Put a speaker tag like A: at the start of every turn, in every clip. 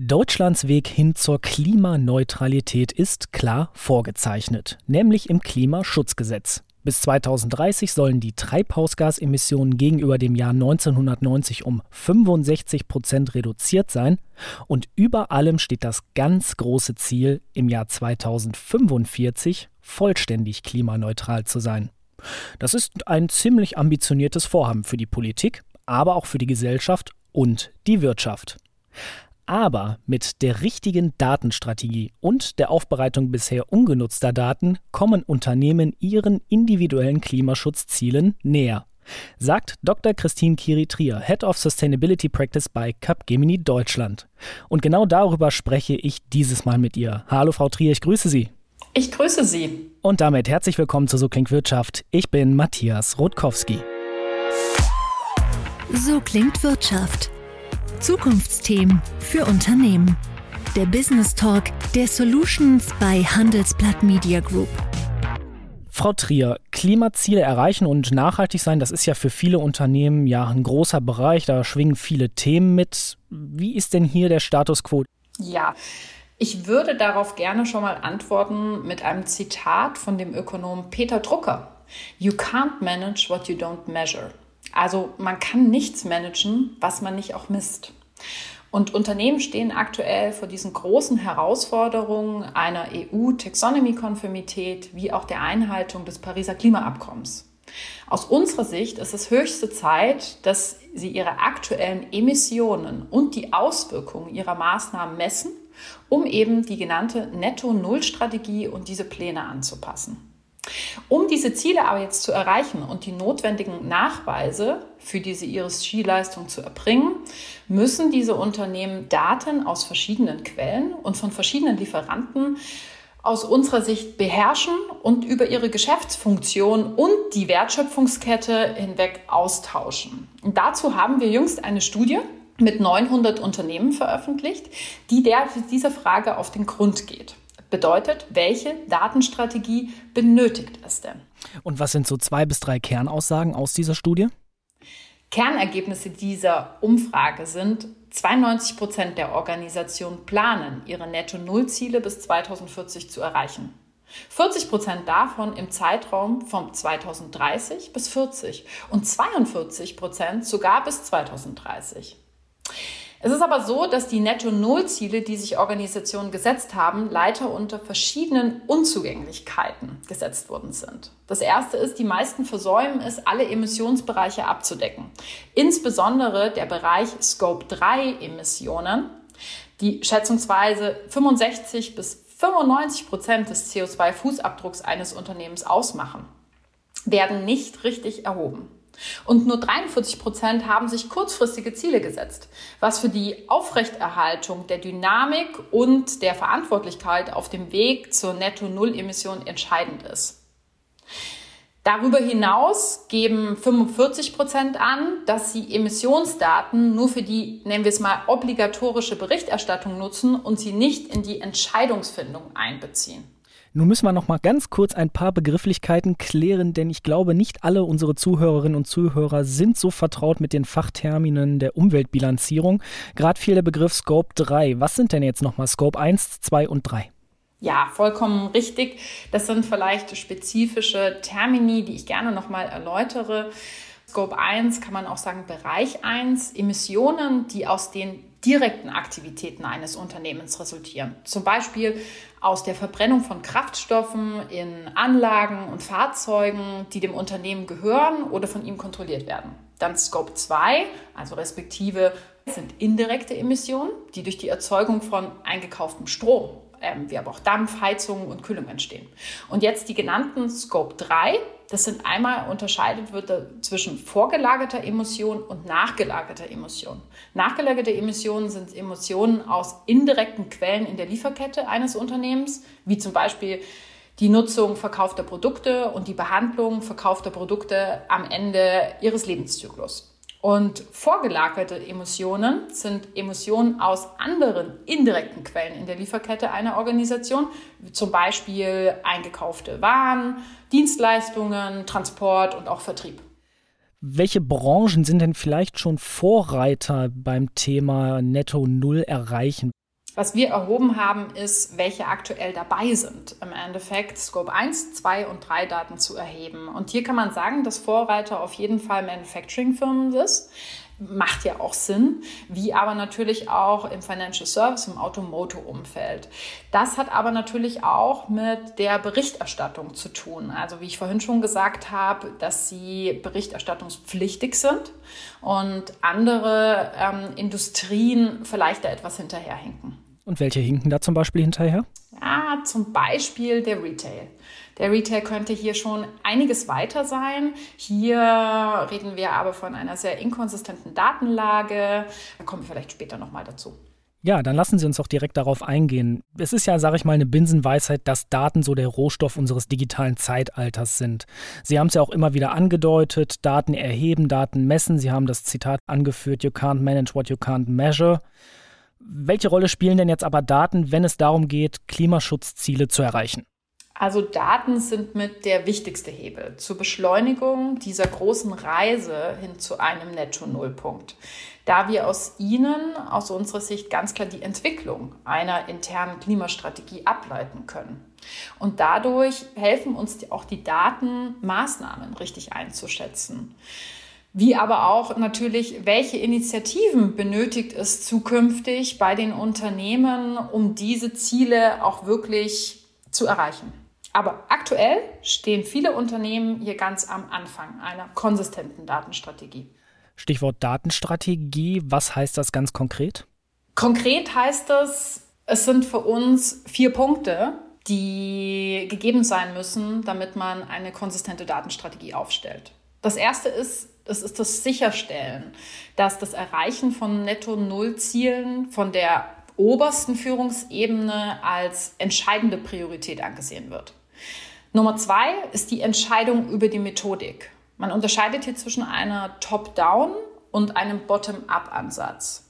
A: Deutschlands Weg hin zur Klimaneutralität ist klar vorgezeichnet, nämlich im Klimaschutzgesetz. Bis 2030 sollen die Treibhausgasemissionen gegenüber dem Jahr 1990 um 65 Prozent reduziert sein und über allem steht das ganz große Ziel, im Jahr 2045 vollständig klimaneutral zu sein. Das ist ein ziemlich ambitioniertes Vorhaben für die Politik, aber auch für die Gesellschaft und die Wirtschaft. Aber mit der richtigen Datenstrategie und der Aufbereitung bisher ungenutzter Daten kommen Unternehmen ihren individuellen Klimaschutzzielen näher, sagt Dr. Christine Kiri-Trier, Head of Sustainability Practice bei Capgemini Deutschland. Und genau darüber spreche ich dieses Mal mit ihr. Hallo Frau Trier, ich grüße Sie.
B: Ich grüße Sie.
A: Und damit herzlich willkommen zu So klingt Wirtschaft. Ich bin Matthias Rotkowski.
C: So klingt Wirtschaft Zukunftsthemen für Unternehmen. Der Business Talk der Solutions bei Handelsblatt Media Group.
A: Frau Trier, Klimaziele erreichen und nachhaltig sein, das ist ja für viele Unternehmen ja ein großer Bereich, da schwingen viele Themen mit. Wie ist denn hier der Status quo?
B: Ja, ich würde darauf gerne schon mal antworten mit einem Zitat von dem Ökonom Peter Drucker. You can't manage what you don't measure. Also man kann nichts managen, was man nicht auch misst. Und Unternehmen stehen aktuell vor diesen großen Herausforderungen einer EU-Taxonomy-Konformität wie auch der Einhaltung des Pariser Klimaabkommens. Aus unserer Sicht ist es höchste Zeit, dass sie ihre aktuellen Emissionen und die Auswirkungen ihrer Maßnahmen messen, um eben die genannte Netto-Null-Strategie und diese Pläne anzupassen. Um diese Ziele aber jetzt zu erreichen und die notwendigen Nachweise für diese ESG-Leistung zu erbringen, müssen diese Unternehmen Daten aus verschiedenen Quellen und von verschiedenen Lieferanten aus unserer Sicht beherrschen und über ihre Geschäftsfunktion und die Wertschöpfungskette hinweg austauschen. Und dazu haben wir jüngst eine Studie mit 900 Unternehmen veröffentlicht, die der, dieser Frage auf den Grund geht. Bedeutet, welche Datenstrategie benötigt es denn?
A: Und was sind so zwei bis drei Kernaussagen aus dieser Studie?
B: Kernergebnisse dieser Umfrage sind, 92 Prozent der Organisationen planen, ihre Netto-Null-Ziele bis 2040 zu erreichen. 40 Prozent davon im Zeitraum von 2030 bis 40 und 42 Prozent sogar bis 2030. Es ist aber so, dass die Netto-Null-Ziele, die sich Organisationen gesetzt haben, leider unter verschiedenen Unzugänglichkeiten gesetzt worden sind. Das erste ist, die meisten versäumen es, alle Emissionsbereiche abzudecken. Insbesondere der Bereich Scope 3 Emissionen, die schätzungsweise 65 bis 95 Prozent des CO2-Fußabdrucks eines Unternehmens ausmachen, werden nicht richtig erhoben. Und nur 43 Prozent haben sich kurzfristige Ziele gesetzt, was für die Aufrechterhaltung der Dynamik und der Verantwortlichkeit auf dem Weg zur Netto-Null-Emission entscheidend ist. Darüber hinaus geben 45 Prozent an, dass sie Emissionsdaten nur für die, nennen wir es mal, obligatorische Berichterstattung nutzen und sie nicht in die Entscheidungsfindung einbeziehen.
A: Nun müssen wir noch mal ganz kurz ein paar Begrifflichkeiten klären, denn ich glaube, nicht alle unsere Zuhörerinnen und Zuhörer sind so vertraut mit den Fachterminen der Umweltbilanzierung. Gerade fiel der Begriff Scope 3. Was sind denn jetzt noch mal Scope 1, 2 und 3?
B: Ja, vollkommen richtig. Das sind vielleicht spezifische Termini, die ich gerne noch mal erläutere. Scope 1 kann man auch sagen Bereich 1, Emissionen, die aus den direkten Aktivitäten eines Unternehmens resultieren. Zum Beispiel aus der Verbrennung von Kraftstoffen in Anlagen und Fahrzeugen, die dem Unternehmen gehören oder von ihm kontrolliert werden. Dann Scope 2, also respektive sind indirekte Emissionen, die durch die Erzeugung von eingekauftem Strom, ähm, wie aber auch Dampf, und Kühlung entstehen. Und jetzt die genannten Scope 3, das sind einmal unterscheidet wird zwischen vorgelagerter Emission und nachgelagerter Emission. Nachgelagerte Emissionen sind Emissionen aus indirekten Quellen in der Lieferkette eines Unternehmens, wie zum Beispiel die Nutzung verkaufter Produkte und die Behandlung verkaufter Produkte am Ende ihres Lebenszyklus. Und vorgelagerte Emissionen sind Emissionen aus anderen indirekten Quellen in der Lieferkette einer Organisation, zum Beispiel eingekaufte Waren, Dienstleistungen, Transport und auch Vertrieb.
A: Welche Branchen sind denn vielleicht schon Vorreiter beim Thema Netto Null erreichen?
B: Was wir erhoben haben, ist, welche aktuell dabei sind, im Endeffekt Scope 1, 2 und 3 Daten zu erheben. Und hier kann man sagen, dass Vorreiter auf jeden Fall Manufacturing-Firmen ist macht ja auch Sinn, wie aber natürlich auch im Financial Service, im Automotive-Umfeld. Das hat aber natürlich auch mit der Berichterstattung zu tun. Also wie ich vorhin schon gesagt habe, dass sie berichterstattungspflichtig sind und andere ähm, Industrien vielleicht da etwas hinterherhinken.
A: Und welche hinken da zum Beispiel hinterher?
B: Ja, zum Beispiel der Retail. Der Retail könnte hier schon einiges weiter sein. Hier reden wir aber von einer sehr inkonsistenten Datenlage. Da kommen wir vielleicht später nochmal dazu.
A: Ja, dann lassen Sie uns doch direkt darauf eingehen. Es ist ja, sage ich mal, eine Binsenweisheit, dass Daten so der Rohstoff unseres digitalen Zeitalters sind. Sie haben es ja auch immer wieder angedeutet, Daten erheben, Daten messen. Sie haben das Zitat angeführt, you can't manage what you can't measure. Welche Rolle spielen denn jetzt aber Daten, wenn es darum geht, Klimaschutzziele zu erreichen?
B: Also Daten sind mit der wichtigste Hebel zur Beschleunigung dieser großen Reise hin zu einem Netto-Null-Punkt, da wir aus ihnen, aus unserer Sicht ganz klar die Entwicklung einer internen Klimastrategie ableiten können. Und dadurch helfen uns auch die Daten, Maßnahmen richtig einzuschätzen. Wie aber auch natürlich, welche Initiativen benötigt es zukünftig bei den Unternehmen, um diese Ziele auch wirklich zu erreichen. Aber aktuell stehen viele Unternehmen hier ganz am Anfang einer konsistenten Datenstrategie.
A: Stichwort Datenstrategie, was heißt das ganz konkret?
B: Konkret heißt es, es sind für uns vier Punkte, die gegeben sein müssen, damit man eine konsistente Datenstrategie aufstellt. Das erste ist, es ist das Sicherstellen, dass das Erreichen von Netto-Null-Zielen von der obersten Führungsebene als entscheidende Priorität angesehen wird. Nummer zwei ist die Entscheidung über die Methodik. Man unterscheidet hier zwischen einer Top-Down und einem Bottom-up-Ansatz.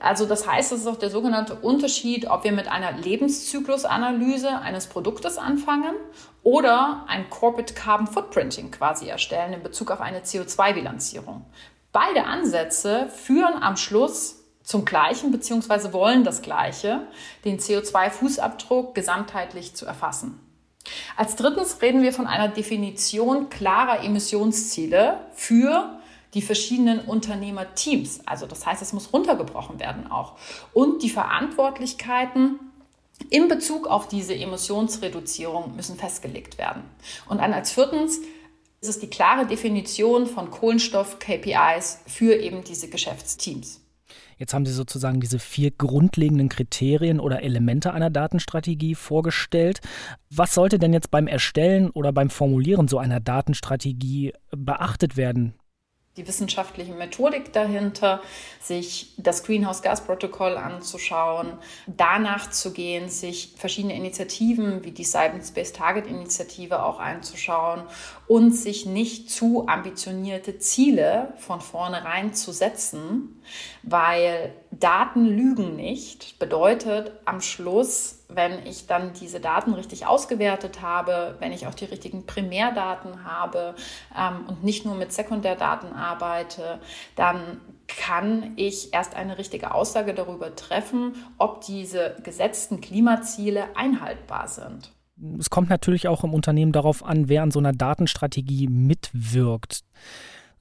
B: Also das heißt, es ist auch der sogenannte Unterschied, ob wir mit einer Lebenszyklusanalyse eines Produktes anfangen oder ein Corporate Carbon Footprinting quasi erstellen in Bezug auf eine CO2-Bilanzierung. Beide Ansätze führen am Schluss zum gleichen bzw. wollen das gleiche, den CO2-Fußabdruck gesamtheitlich zu erfassen. Als drittens reden wir von einer Definition klarer Emissionsziele für die verschiedenen Unternehmerteams. Also das heißt, es muss runtergebrochen werden auch. Und die Verantwortlichkeiten in Bezug auf diese Emissionsreduzierung müssen festgelegt werden. Und dann als viertens ist es die klare Definition von Kohlenstoff-KPIs für eben diese Geschäftsteams.
A: Jetzt haben Sie sozusagen diese vier grundlegenden Kriterien oder Elemente einer Datenstrategie vorgestellt. Was sollte denn jetzt beim Erstellen oder beim Formulieren so einer Datenstrategie beachtet werden?
B: Die wissenschaftliche Methodik dahinter, sich das Greenhouse-Gas-Protokoll anzuschauen, danach zu gehen, sich verschiedene Initiativen wie die Science-Based Target-Initiative auch einzuschauen und sich nicht zu ambitionierte Ziele von vornherein zu setzen, weil Daten lügen nicht, bedeutet am Schluss wenn ich dann diese Daten richtig ausgewertet habe, wenn ich auch die richtigen Primärdaten habe ähm, und nicht nur mit Sekundärdaten arbeite, dann kann ich erst eine richtige Aussage darüber treffen, ob diese gesetzten Klimaziele einhaltbar sind.
A: Es kommt natürlich auch im Unternehmen darauf an, wer an so einer Datenstrategie mitwirkt.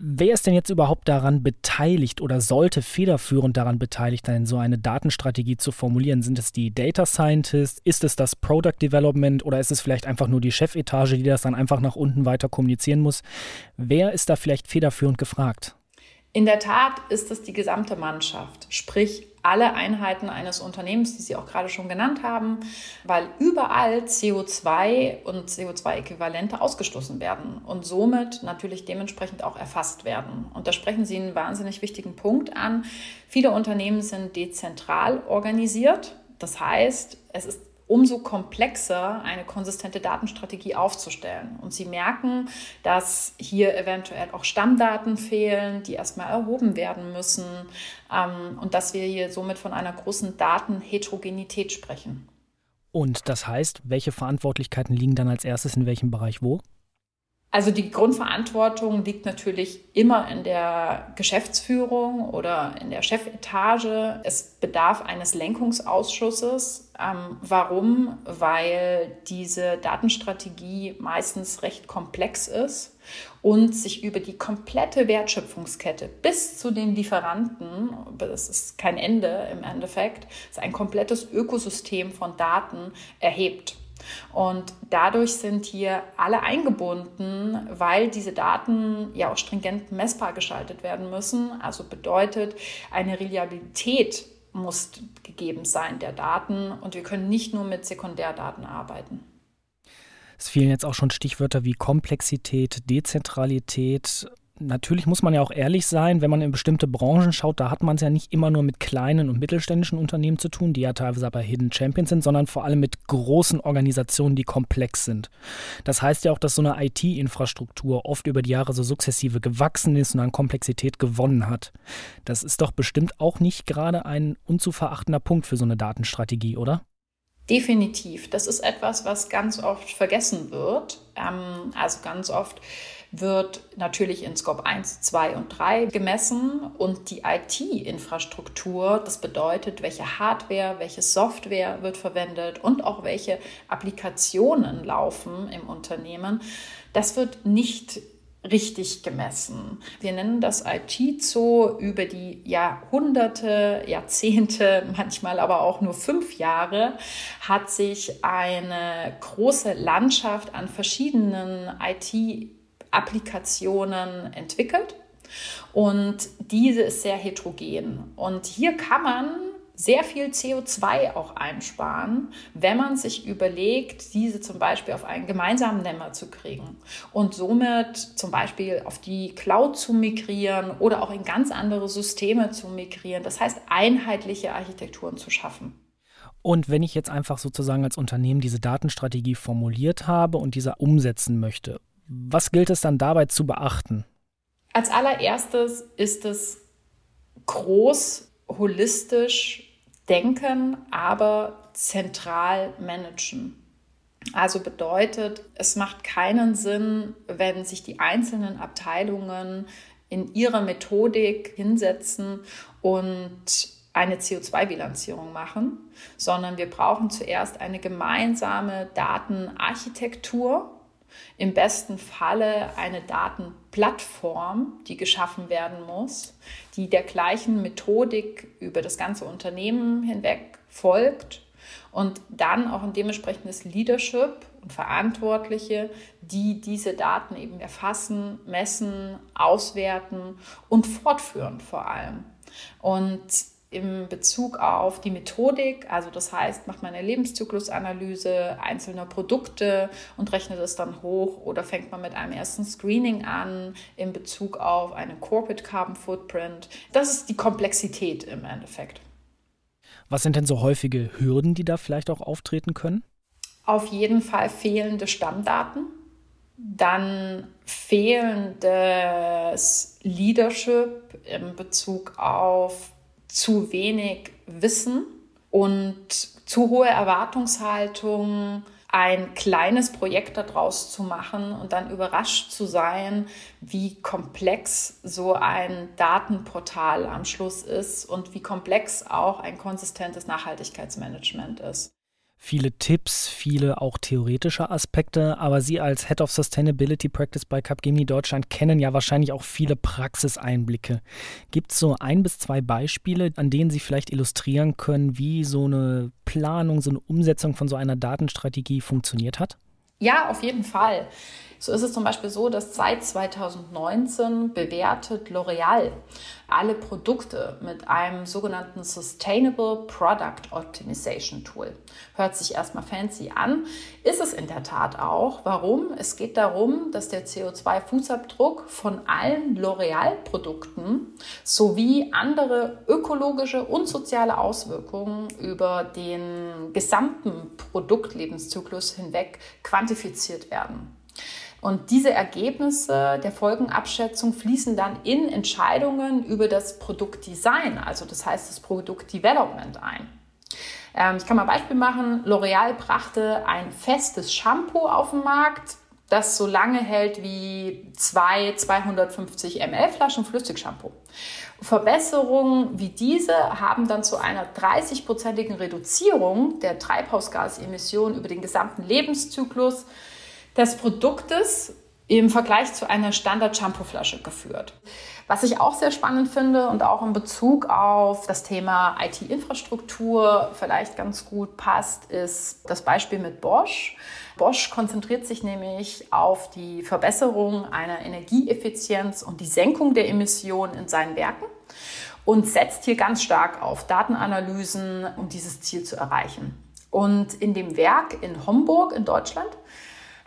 A: Wer ist denn jetzt überhaupt daran beteiligt oder sollte federführend daran beteiligt sein, so eine Datenstrategie zu formulieren? Sind es die Data Scientists? Ist es das Product Development oder ist es vielleicht einfach nur die Chefetage, die das dann einfach nach unten weiter kommunizieren muss? Wer ist da vielleicht federführend gefragt?
B: In der Tat ist es die gesamte Mannschaft, sprich alle Einheiten eines Unternehmens, die Sie auch gerade schon genannt haben, weil überall CO2 und CO2-Äquivalente ausgestoßen werden und somit natürlich dementsprechend auch erfasst werden. Und da sprechen Sie einen wahnsinnig wichtigen Punkt an. Viele Unternehmen sind dezentral organisiert. Das heißt, es ist umso komplexer eine konsistente Datenstrategie aufzustellen. Und sie merken, dass hier eventuell auch Stammdaten fehlen, die erstmal erhoben werden müssen ähm, und dass wir hier somit von einer großen Datenheterogenität sprechen.
A: Und das heißt, welche Verantwortlichkeiten liegen dann als erstes in welchem Bereich wo?
B: Also die Grundverantwortung liegt natürlich immer in der Geschäftsführung oder in der Chefetage. Es bedarf eines Lenkungsausschusses. Ähm, warum? Weil diese Datenstrategie meistens recht komplex ist und sich über die komplette Wertschöpfungskette bis zu den Lieferanten, das ist kein Ende im Endeffekt, ist ein komplettes Ökosystem von Daten erhebt. Und dadurch sind hier alle eingebunden, weil diese Daten ja auch stringent messbar geschaltet werden müssen. Also bedeutet, eine Reliabilität muss gegeben sein der Daten und wir können nicht nur mit Sekundärdaten arbeiten.
A: Es fielen jetzt auch schon Stichwörter wie Komplexität, Dezentralität natürlich muss man ja auch ehrlich sein, wenn man in bestimmte Branchen schaut, da hat man es ja nicht immer nur mit kleinen und mittelständischen Unternehmen zu tun, die ja teilweise aber Hidden Champions sind, sondern vor allem mit großen Organisationen, die komplex sind. Das heißt ja auch, dass so eine IT-Infrastruktur oft über die Jahre so sukzessive gewachsen ist und an Komplexität gewonnen hat. Das ist doch bestimmt auch nicht gerade ein unzuverachtender Punkt für so eine Datenstrategie, oder?
B: Definitiv. Das ist etwas, was ganz oft vergessen wird. Ähm, also ganz oft wird natürlich in Scope 1, 2 und 3 gemessen und die IT-Infrastruktur, das bedeutet, welche Hardware, welche Software wird verwendet und auch welche Applikationen laufen im Unternehmen, das wird nicht richtig gemessen. Wir nennen das IT-Zoo über die Jahrhunderte, Jahrzehnte, manchmal aber auch nur fünf Jahre, hat sich eine große Landschaft an verschiedenen IT- Applikationen entwickelt. Und diese ist sehr heterogen. Und hier kann man sehr viel CO2 auch einsparen, wenn man sich überlegt, diese zum Beispiel auf einen gemeinsamen Nenner zu kriegen und somit zum Beispiel auf die Cloud zu migrieren oder auch in ganz andere Systeme zu migrieren. Das heißt, einheitliche Architekturen zu schaffen.
A: Und wenn ich jetzt einfach sozusagen als Unternehmen diese Datenstrategie formuliert habe und diese umsetzen möchte, was gilt es dann dabei zu beachten?
B: Als allererstes ist es groß, holistisch denken, aber zentral managen. Also bedeutet, es macht keinen Sinn, wenn sich die einzelnen Abteilungen in ihrer Methodik hinsetzen und eine CO2-Bilanzierung machen, sondern wir brauchen zuerst eine gemeinsame Datenarchitektur im besten Falle eine Datenplattform, die geschaffen werden muss, die der gleichen Methodik über das ganze Unternehmen hinweg folgt und dann auch ein dementsprechendes Leadership und Verantwortliche, die diese Daten eben erfassen, messen, auswerten und fortführen vor allem. Und im Bezug auf die Methodik, also das heißt, macht man eine Lebenszyklusanalyse einzelner Produkte und rechnet es dann hoch oder fängt man mit einem ersten Screening an in Bezug auf einen Corporate Carbon Footprint. Das ist die Komplexität im Endeffekt.
A: Was sind denn so häufige Hürden, die da vielleicht auch auftreten können?
B: Auf jeden Fall fehlende Stammdaten, dann fehlendes Leadership in Bezug auf zu wenig Wissen und zu hohe Erwartungshaltung, ein kleines Projekt daraus zu machen und dann überrascht zu sein, wie komplex so ein Datenportal am Schluss ist und wie komplex auch ein konsistentes Nachhaltigkeitsmanagement ist
A: viele Tipps, viele auch theoretische Aspekte, aber Sie als Head of Sustainability Practice bei Capgemini Deutschland kennen ja wahrscheinlich auch viele Praxiseinblicke. Gibt es so ein bis zwei Beispiele, an denen Sie vielleicht illustrieren können, wie so eine Planung, so eine Umsetzung von so einer Datenstrategie funktioniert hat?
B: Ja, auf jeden Fall. So ist es zum Beispiel so, dass seit 2019 bewertet L'Oreal alle Produkte mit einem sogenannten Sustainable Product Optimization Tool. Hört sich erstmal fancy an, ist es in der Tat auch. Warum? Es geht darum, dass der CO2-Fußabdruck von allen L'Oreal-Produkten sowie andere ökologische und soziale Auswirkungen über den gesamten Produktlebenszyklus hinweg quantifiziert werden. Und diese Ergebnisse der Folgenabschätzung fließen dann in Entscheidungen über das Produktdesign, also das heißt das Produktdevelopment ein. Ähm, ich kann mal ein Beispiel machen. L'Oreal brachte ein festes Shampoo auf den Markt. das so lange hält wie zwei 250 ml Flaschen Flüssigshampoo. Verbesserungen wie diese haben dann zu einer 30-prozentigen Reduzierung der Treibhausgasemissionen über den gesamten Lebenszyklus des Produktes im Vergleich zu einer Standard-Shampoo-Flasche geführt. Was ich auch sehr spannend finde und auch in Bezug auf das Thema IT-Infrastruktur vielleicht ganz gut passt, ist das Beispiel mit Bosch. Bosch konzentriert sich nämlich auf die Verbesserung einer Energieeffizienz und die Senkung der Emissionen in seinen Werken und setzt hier ganz stark auf Datenanalysen, um dieses Ziel zu erreichen. Und in dem Werk in Homburg in Deutschland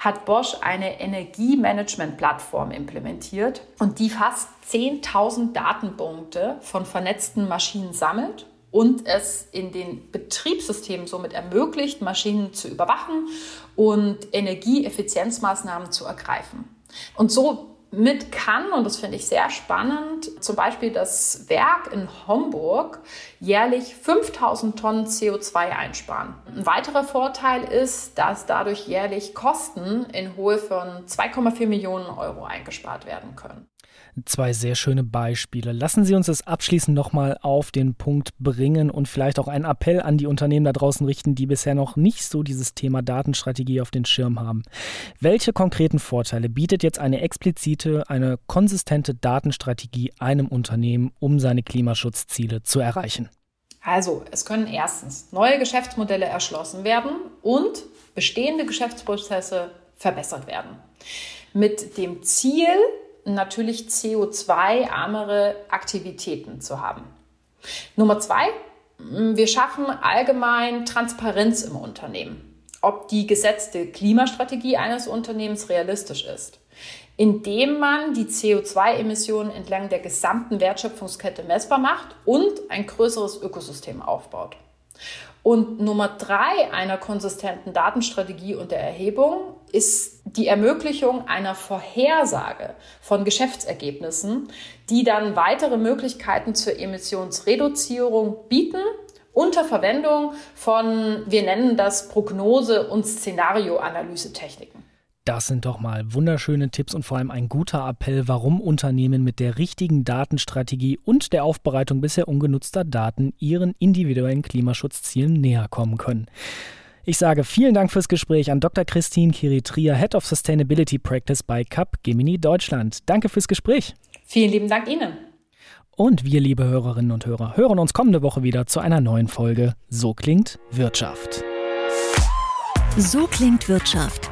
B: hat Bosch eine Energiemanagement-Plattform implementiert und die fast 10.000 Datenpunkte von vernetzten Maschinen sammelt und es in den Betriebssystemen somit ermöglicht, Maschinen zu überwachen und Energieeffizienzmaßnahmen zu ergreifen. Und so mit kann, und das finde ich sehr spannend, zum Beispiel das Werk in Homburg jährlich 5000 Tonnen CO2 einsparen. Ein weiterer Vorteil ist, dass dadurch jährlich Kosten in Höhe von 2,4 Millionen Euro eingespart werden können.
A: Zwei sehr schöne Beispiele. Lassen Sie uns das abschließend nochmal auf den Punkt bringen und vielleicht auch einen Appell an die Unternehmen da draußen richten, die bisher noch nicht so dieses Thema Datenstrategie auf den Schirm haben. Welche konkreten Vorteile bietet jetzt eine explizite, eine konsistente Datenstrategie einem Unternehmen, um seine Klimaschutzziele zu erreichen?
B: Also, es können erstens neue Geschäftsmodelle erschlossen werden und bestehende Geschäftsprozesse verbessert werden. Mit dem Ziel, natürlich CO2-armere Aktivitäten zu haben. Nummer zwei, wir schaffen allgemein Transparenz im Unternehmen, ob die gesetzte Klimastrategie eines Unternehmens realistisch ist, indem man die CO2-Emissionen entlang der gesamten Wertschöpfungskette messbar macht und ein größeres Ökosystem aufbaut. Und Nummer drei einer konsistenten Datenstrategie und der Erhebung ist die Ermöglichung einer Vorhersage von Geschäftsergebnissen, die dann weitere Möglichkeiten zur Emissionsreduzierung bieten unter Verwendung von, wir nennen das Prognose- und Szenarioanalyse-Techniken.
A: Das sind doch mal wunderschöne Tipps und vor allem ein guter Appell, warum Unternehmen mit der richtigen Datenstrategie und der Aufbereitung bisher ungenutzter Daten ihren individuellen Klimaschutzzielen näher kommen können. Ich sage vielen Dank fürs Gespräch an Dr. Christine Kiritria, Head of Sustainability Practice bei CAP Gemini Deutschland. Danke fürs Gespräch.
B: Vielen lieben Dank Ihnen.
A: Und wir, liebe Hörerinnen und Hörer, hören uns kommende Woche wieder zu einer neuen Folge So klingt Wirtschaft.
C: So klingt Wirtschaft